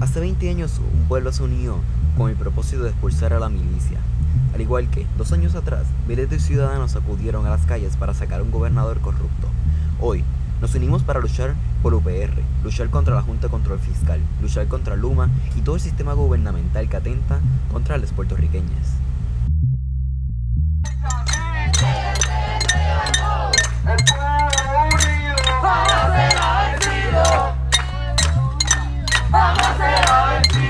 Hace 20 años un pueblo se unió con el propósito de expulsar a la milicia. Al igual que dos años atrás, miles de ciudadanos acudieron a las calles para sacar a un gobernador corrupto. Hoy, nos unimos para luchar por UPR, luchar contra la Junta de Control Fiscal, luchar contra Luma y todo el sistema gubernamental que atenta contra los puertorriqueños. Vamos a hacer hoy.